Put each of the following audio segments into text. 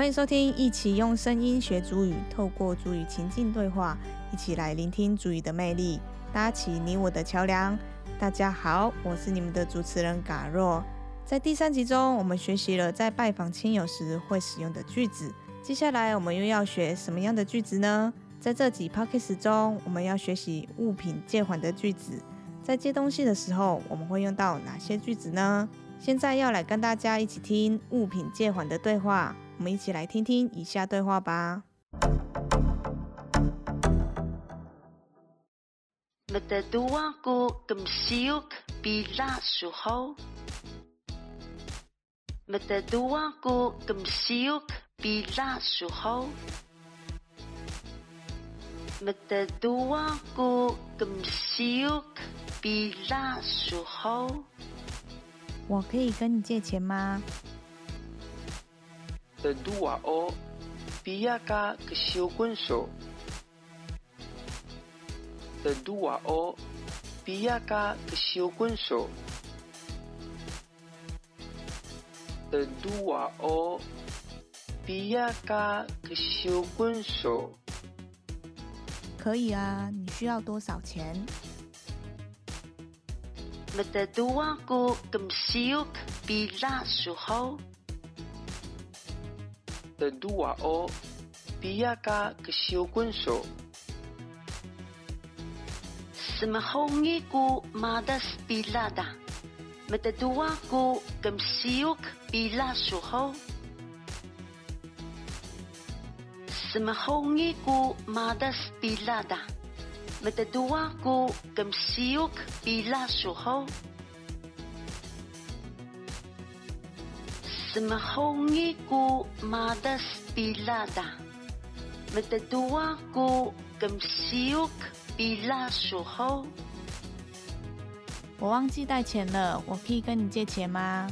欢迎收听，一起用声音学主语，透过主语情境对话，一起来聆听主语的魅力，搭起你我的桥梁。大家好，我是你们的主持人嘎若。在第三集中，我们学习了在拜访亲友时会使用的句子。接下来，我们又要学什么样的句子呢？在这集 p o c k e t 中，我们要学习物品借还的句子。在借东西的时候，我们会用到哪些句子呢？现在要来跟大家一起听物品借还的对话。我们一起来听听以下对话吧。Mataduaku kemsiuk bila suho. Mataduaku kemsiuk bila suho. Mataduaku kemsiuk bila suho. 我可以跟你借钱吗？比亚嘎手比亚嘎手比亚嘎手可以啊，你需要多少钱？没得多啊，哥，跟西欧比拉时候。Tedua o piyaka kesiukunso. Semahongiku madas bilada. Mataduaku kemsiuk bila suho. Semahongiku madas bilada. Mataduaku kemsiuk bila suho. Semahongiku madas bilada. Mataduaku kemsiuk bila suho. 我忘记带钱了，我可以跟你借钱吗？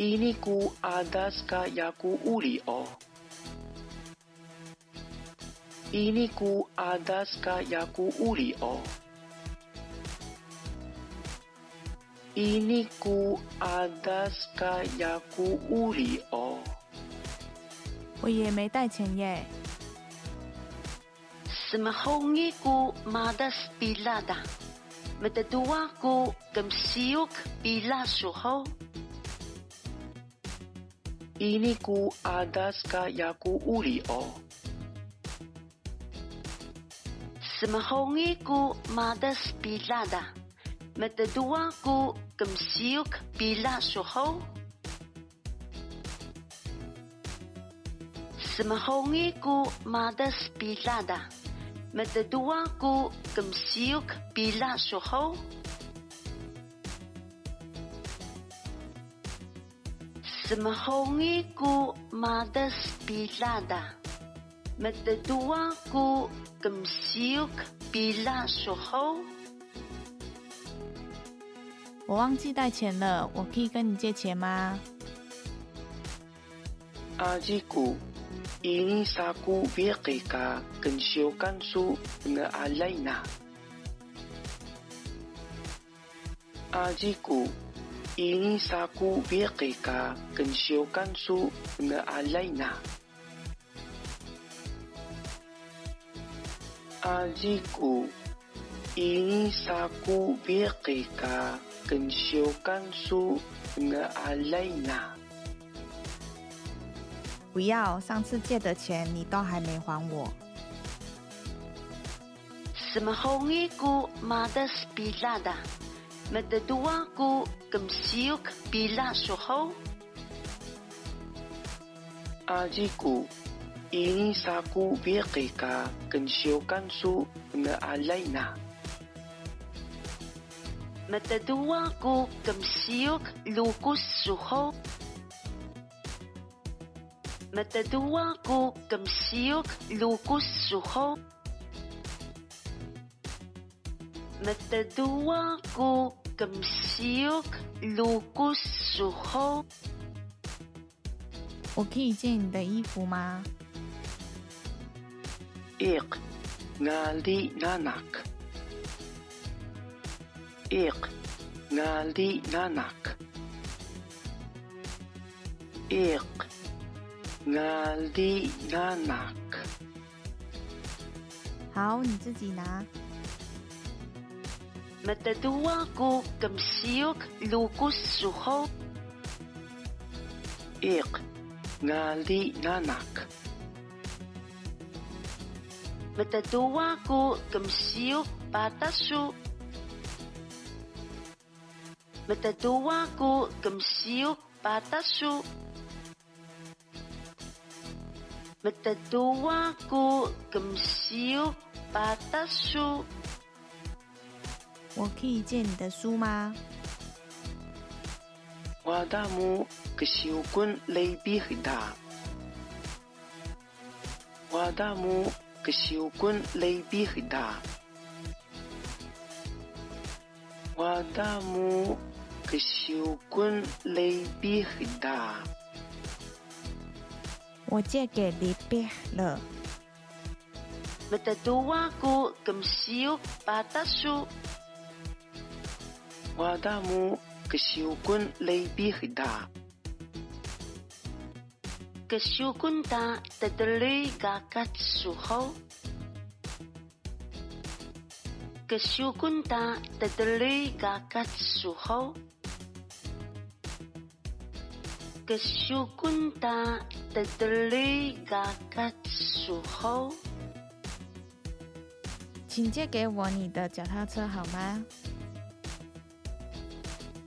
Ini ku adas ka yaku uli o. Ini ku adas ka yaku uli o. Ini ku adas ka yaku uli o. 我也没带钱耶。 Semahongiku madas bilada. Mataduaku kemsiuk bila suho. Ini ku adas ka yaku uli o. Semahongiku madas bilada. Mataduaku kemsiuk bila suho. Semahongiku madas bilada. Mataduaku kemsiuk bila suho. Semahongiku madas bilada. Mataduaku kemsiuk bila suho. 我忘记带钱了，我可以跟你借钱吗？Ajiku, ini saku biqi ka kensiukansu na alaina. Ajiku, ini saku biqi ka kensiukansu na alaina. Ajiku, ini saku biqi ka kensiukansu na alaina. 跟小甘肃的阿雷娜。不要，上次借的钱你都还没还我。什么红衣姑妈的斯比拉的，没得多啊姑跟小克比拉说好。阿吉姑，伊尼萨姑别给卡跟小甘肃的阿雷娜。Mataduaku kemsiuk lukus suho. Mataduaku kemsiuk lukus suho. Mataduaku kemsiuk lukus suho. 我可以借你的衣服吗？ Iq, ngali nanak. Iq, ngali nanak. ik ngali nanak 好，你自己拿。Matadua ko kamsiok lukus suho. ik ngali nanak Matadua ko kamsiok patasu. Matadua ko kamsiok patasu. Matadua ko kamsiok patasu. 我可以借你的书吗？wadamu kesiukun lebih da wadamu kesiukun lebih da wadamu kesiukun lebih da 我个小官来比很大。我借给你别了。我的都话过，跟小八大叔。我大母个小官来比很大。个小官大得得来嘎嘎叔好。个小官大得得来嘎嘎叔好。Kasyukunta tadali kakat suho. 请借给我你的脚踏车好吗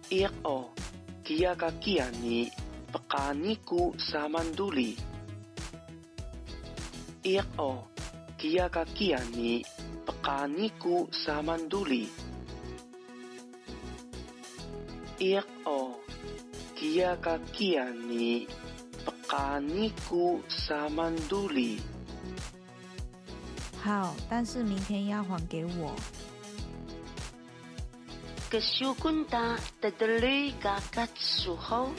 ？ik o kia kakiani pakaniku sa manduli ik o kia kakiani pakaniku sa manduli ik o kia kakiani pakaniku sa manduli 好，但是明天要还给我。Kasyukunta tadali kakat suho.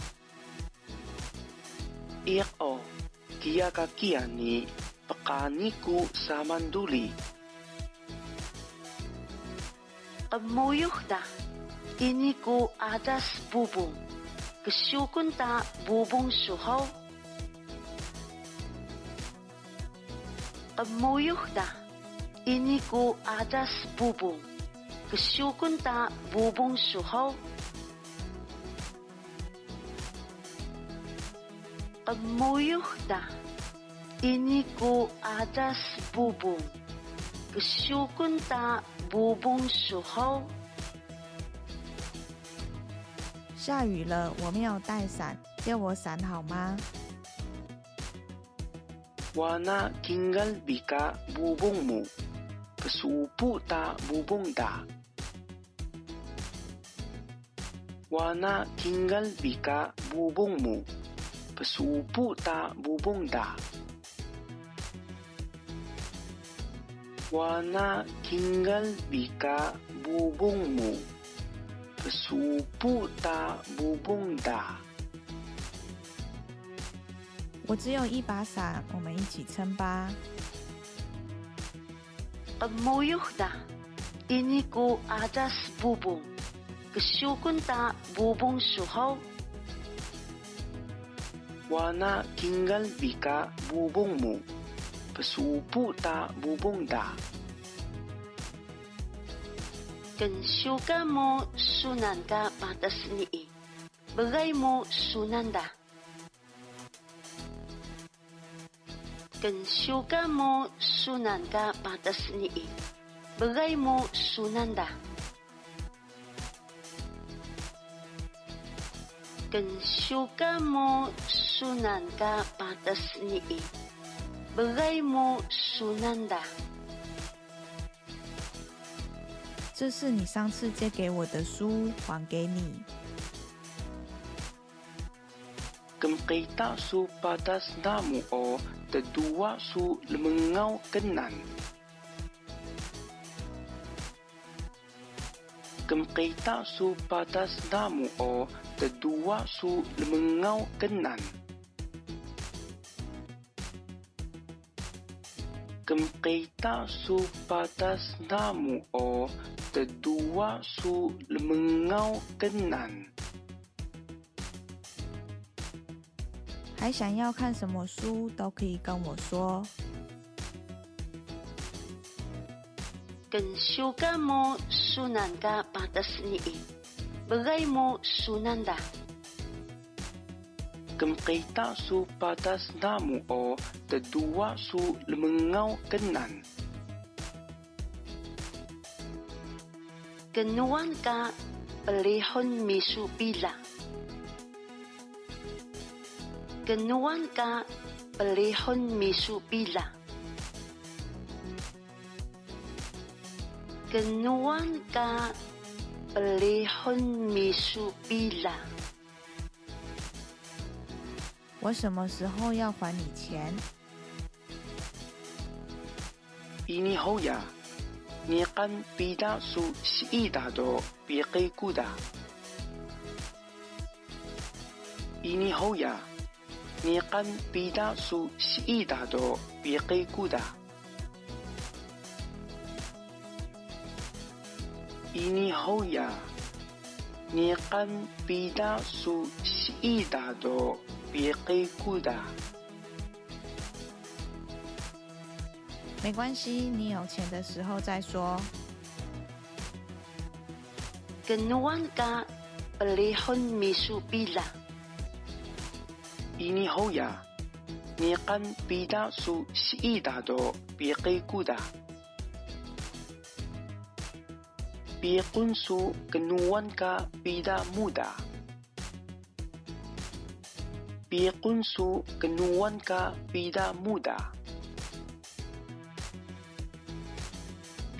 ik o kia kakiani pakaniku sa manduli Kamuyuh da. Ini ko adas bubong. Kasyukunta bubong suho. Kamuyuh da. Ini ko adas bubong. Kasyukunta bubong suho. Kamuyuh da. Ini ko adas bubong. Kasyukunta bubong suho. 下雨了，我没有带伞，借我伞好吗？我那金刚比卡布隆木，不是不打布蹦打。我那金刚比卡布隆木，不是不打布隆打。我那金刚比卡布隆木。我不打不蹦哒我只有一把伞我们一起撑吧。阿木有的给尼鼓阿扎西蹦蹦不锈钢哒蹦蹦是好我那金刚比卡蹦蹦木不锈不哒不蹦哒 Kensyuka mo sunan ka patas ni Bagay mo sunan da. Kensyuka mo sunan ka patas ni Bagay mo sunan da. Kensyuka 这是你上次借给我的书，还给你。Kemkita su patas namu o tedua su lemengau kenan. Kemkita su patas namu o tedua su lemengau kenan. Kemkita su patas namu o 的读啊书那么熬更难还想要看什么书都可以跟我说。跟修改么书难改巴德斯尼不对么书难打跟北大叔巴德斯达姆哦的读啊书那么熬更难跟 nuan ka pelihon misu bila. 跟 nuan ka pelihon misu bila. 跟 nuan ka pelihon misu bila. 我什么时候要还你钱？Ini hoya. Ni kan pida su siida do piqi kuda. Ini hoya. Ni kan pida su siida do piqi kuda. Ini hoya. Ni kan pida su siida do piqi kuda. 没关系你有钱的时候再说。跟诺万嘎呃里昏迷比拉比后呀你看比大叔洗衣打多别黑 good 啊跟诺万比大木的别婚书跟诺万比大木的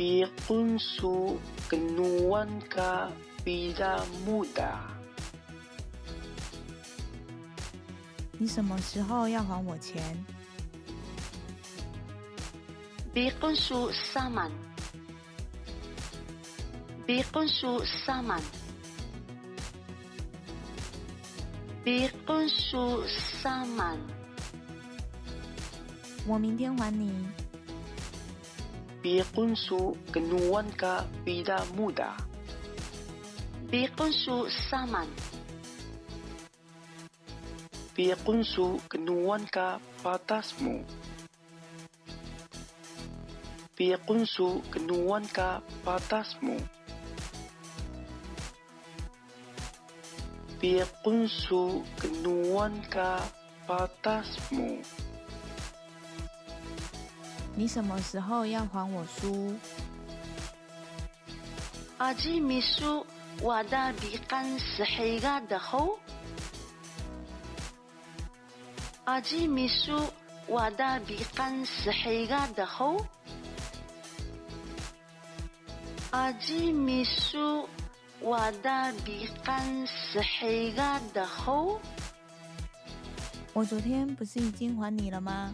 Piqun su kenuan ka pida muda. 你什么时候要还我钱？Bikon su saman. Bikon su saman. Bikon su saman. 我明天还你。Piqun su kenuan ka pida muda. Bikon su saman. Piqun su kenuan ka patasmu. Piqun su kenuan ka 你什么时候要还我书？阿基米书我的笔翻是黑哥的猴阿基米书我的笔翻是黑哥的猴阿基米书我的笔翻是黑哥的猴我昨天不是已经还你了吗？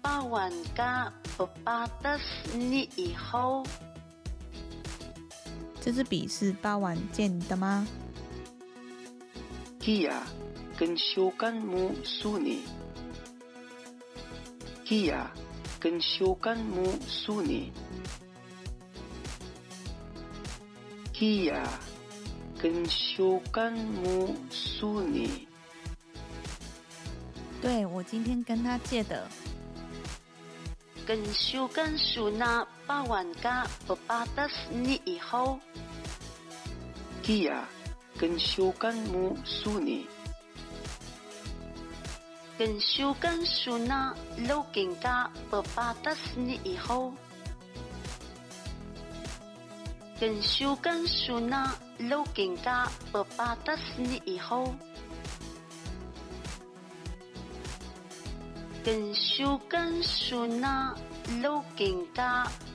八万嘎不巴达斯尼以后，跟修跟苏那八万嘎不巴达斯尼以后。这支笔是八晚借的吗？Kia kensyokanmu suni. Kia kensyokanmu suni. Kia kensyokanmu suni. 对，我今天跟他借的。跟修跟苏那八万嘎不巴达斯尼以后，Kia kensyokanmu suni. 跟修跟苏那六根嘎不巴达斯尼以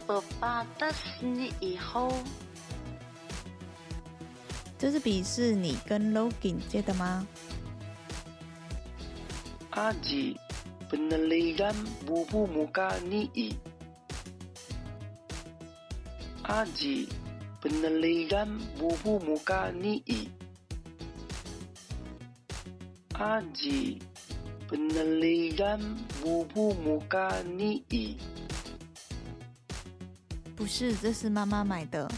不巴达斯尼以后。这支笔是你跟 Logan 借的吗？Aji peneligan bubu muka nii. Aji peneligan bubu muka nii. Aji 不是，这是妈妈买的。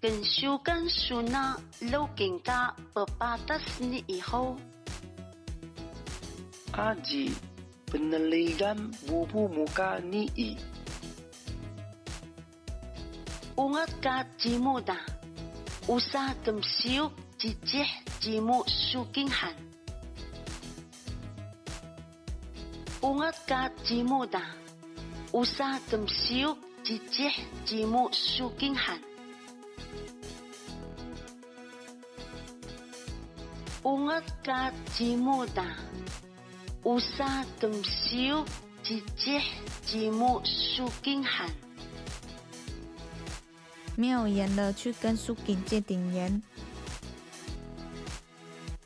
跟修跟修那老人家不把得死你以后。阿吉，Benaliran mubu muka ni。木达，乌沙跟修吉吉吉木修金汉。Ungat ka jimu da, usa kem siuk jijih jimu suking han. Ungat ka jimu da, usa kem siuk jijih jimu suking han. 没有盐了，去跟苏锦借点盐。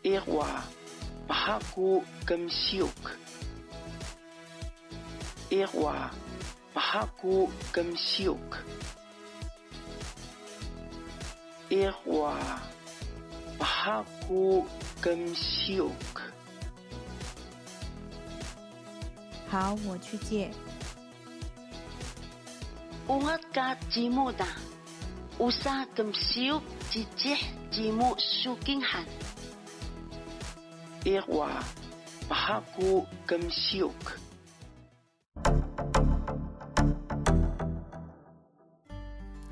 Irwa mahaku kemsiuk. 别花八姑跟秀可别花八姑跟秀可好我去借。乌鸦嘎积木哒乌萨嘎西乌萨吉木苏根哈别花八姑跟秀可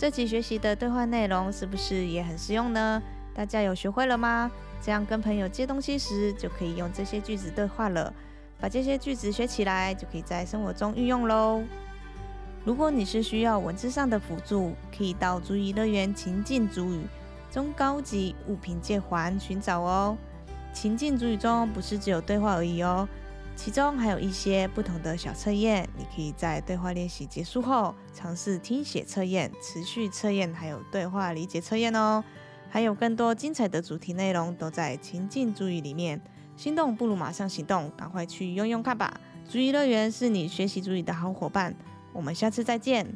这集学习的对话内容是不是也很实用呢？大家有学会了吗？这样跟朋友借东西时，就可以用这些句子对话了。把这些句子学起来，就可以在生活中运用喽。如果你是需要文字上的辅助，可以到足语乐园情境主语中高级物品借还寻找哦。情境主语中不是只有对话而已哦，其中还有一些不同的小测验，你可以在对话练习结束后尝试听写测验、持续测验，还有对话理解测验哦。还有更多精彩的主题内容都在情境注意里面。心动不如马上行动，赶快去用用看吧！主意乐园是你学习主语的好伙伴。我们下次再见。